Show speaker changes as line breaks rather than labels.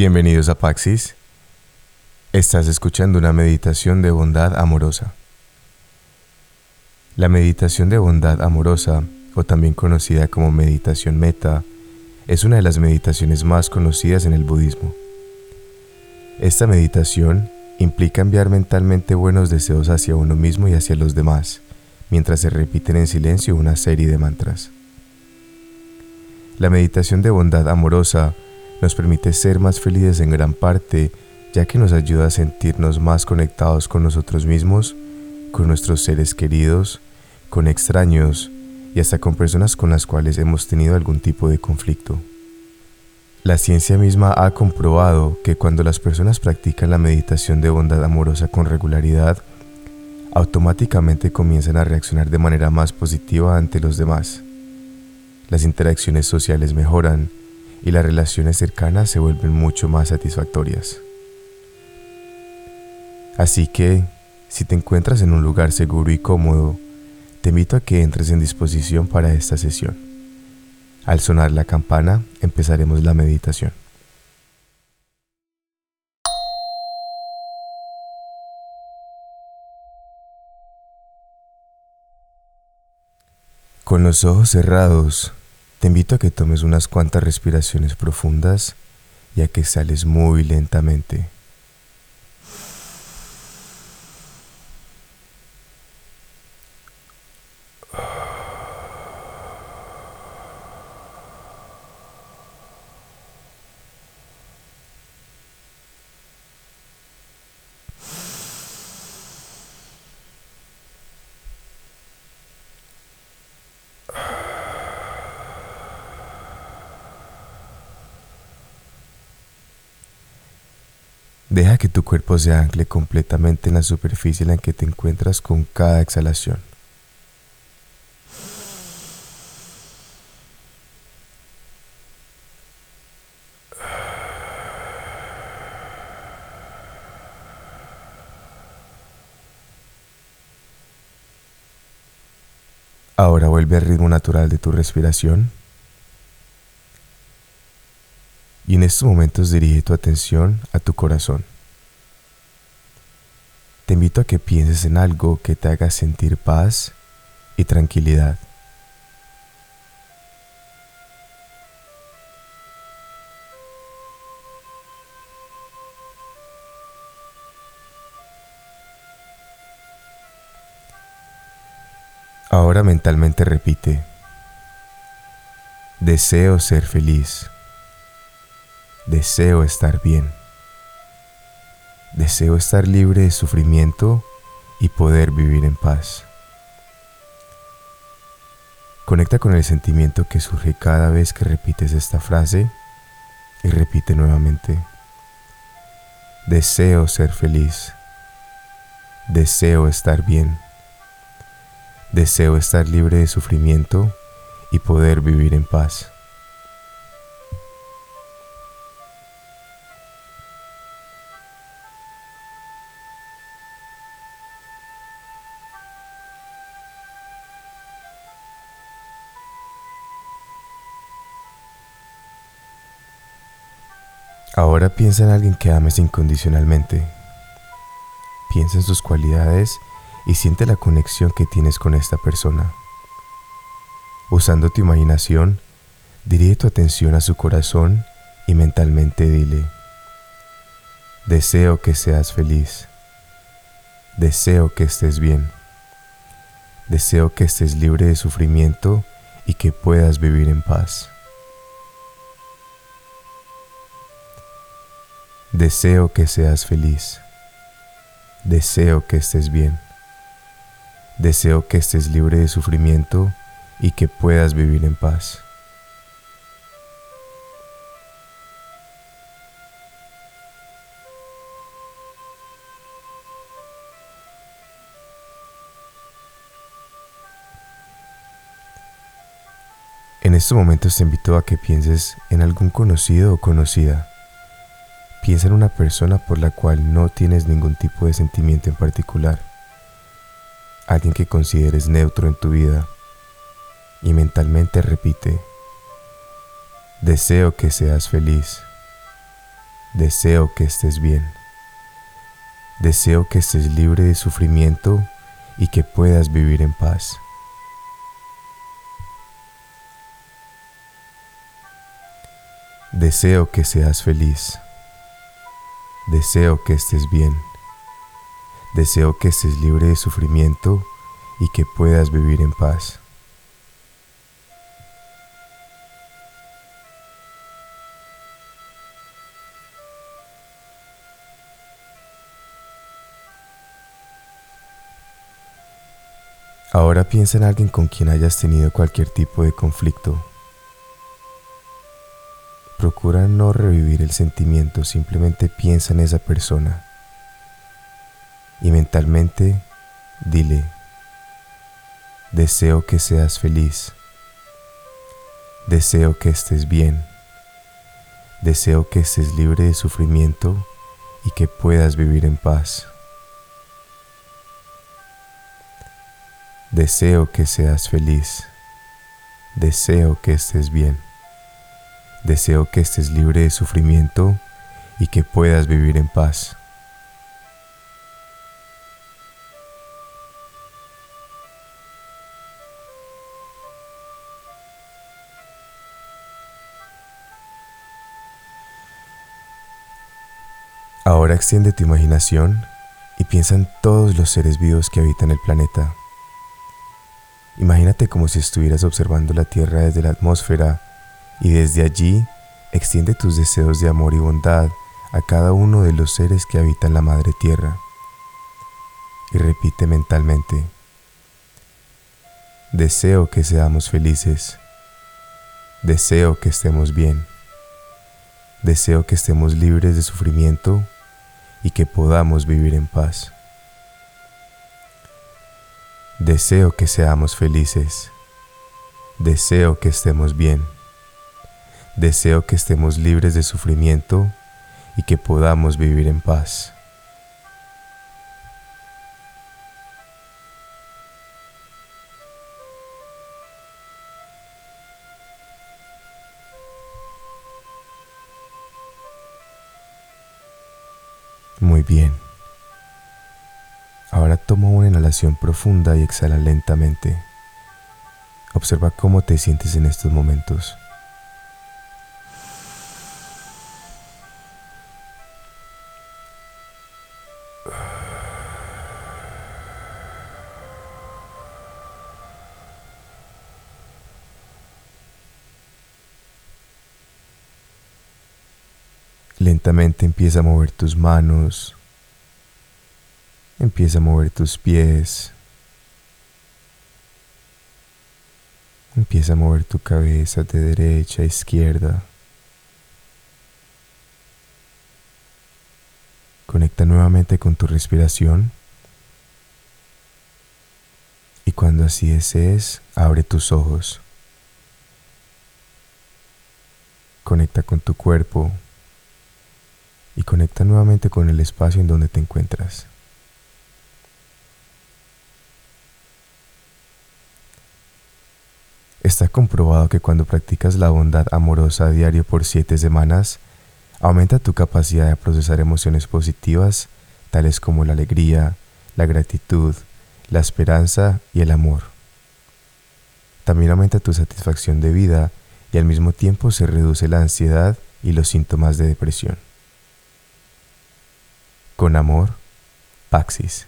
Bienvenidos a Paxis. Estás escuchando una meditación de bondad amorosa. La meditación de bondad amorosa, o también conocida como meditación meta, es una de las meditaciones más conocidas en el budismo. Esta meditación implica enviar mentalmente buenos deseos hacia uno mismo y hacia los demás, mientras se repiten en silencio una serie de mantras. La meditación de bondad amorosa nos permite ser más felices en gran parte, ya que nos ayuda a sentirnos más conectados con nosotros mismos, con nuestros seres queridos, con extraños y hasta con personas con las cuales hemos tenido algún tipo de conflicto. La ciencia misma ha comprobado que cuando las personas practican la meditación de bondad amorosa con regularidad, automáticamente comienzan a reaccionar de manera más positiva ante los demás. Las interacciones sociales mejoran y las relaciones cercanas se vuelven mucho más satisfactorias. Así que, si te encuentras en un lugar seguro y cómodo, te invito a que entres en disposición para esta sesión. Al sonar la campana, empezaremos la meditación. Con los ojos cerrados, te invito a que tomes unas cuantas respiraciones profundas y a que sales muy lentamente. Deja que tu cuerpo se ancle completamente en la superficie en la que te encuentras con cada exhalación. Ahora vuelve al ritmo natural de tu respiración. Y en estos momentos dirige tu atención a tu corazón. Te invito a que pienses en algo que te haga sentir paz y tranquilidad. Ahora mentalmente repite, deseo ser feliz. Deseo estar bien. Deseo estar libre de sufrimiento y poder vivir en paz. Conecta con el sentimiento que surge cada vez que repites esta frase y repite nuevamente. Deseo ser feliz. Deseo estar bien. Deseo estar libre de sufrimiento y poder vivir en paz. Ahora piensa en alguien que ames incondicionalmente. Piensa en sus cualidades y siente la conexión que tienes con esta persona. Usando tu imaginación, dirige tu atención a su corazón y mentalmente dile, deseo que seas feliz, deseo que estés bien, deseo que estés libre de sufrimiento y que puedas vivir en paz. Deseo que seas feliz. Deseo que estés bien. Deseo que estés libre de sufrimiento y que puedas vivir en paz. En estos momentos te invito a que pienses en algún conocido o conocida Piensa en una persona por la cual no tienes ningún tipo de sentimiento en particular. Alguien que consideres neutro en tu vida. Y mentalmente repite, deseo que seas feliz. Deseo que estés bien. Deseo que estés libre de sufrimiento y que puedas vivir en paz. Deseo que seas feliz. Deseo que estés bien. Deseo que estés libre de sufrimiento y que puedas vivir en paz. Ahora piensa en alguien con quien hayas tenido cualquier tipo de conflicto. Procura no revivir el sentimiento, simplemente piensa en esa persona. Y mentalmente dile, deseo que seas feliz, deseo que estés bien, deseo que estés libre de sufrimiento y que puedas vivir en paz. Deseo que seas feliz. Deseo que estés bien. Deseo que estés libre de sufrimiento y que puedas vivir en paz. Ahora extiende tu imaginación y piensa en todos los seres vivos que habitan el planeta. Imagínate como si estuvieras observando la Tierra desde la atmósfera y desde allí extiende tus deseos de amor y bondad a cada uno de los seres que habitan la Madre Tierra. Y repite mentalmente, deseo que seamos felices, deseo que estemos bien, deseo que estemos libres de sufrimiento y que podamos vivir en paz. Deseo que seamos felices. Deseo que estemos bien. Deseo que estemos libres de sufrimiento y que podamos vivir en paz. Muy bien. Ahora toma una inhalación profunda y exhala lentamente. Observa cómo te sientes en estos momentos. Lentamente empieza a mover tus manos, Empieza a mover tus pies. Empieza a mover tu cabeza de derecha a izquierda. Conecta nuevamente con tu respiración. Y cuando así desees, abre tus ojos. Conecta con tu cuerpo y conecta nuevamente con el espacio en donde te encuentras. Está comprobado que cuando practicas la bondad amorosa a diario por siete semanas, aumenta tu capacidad de procesar emociones positivas, tales como la alegría, la gratitud, la esperanza y el amor. También aumenta tu satisfacción de vida y al mismo tiempo se reduce la ansiedad y los síntomas de depresión. Con amor, Paxis.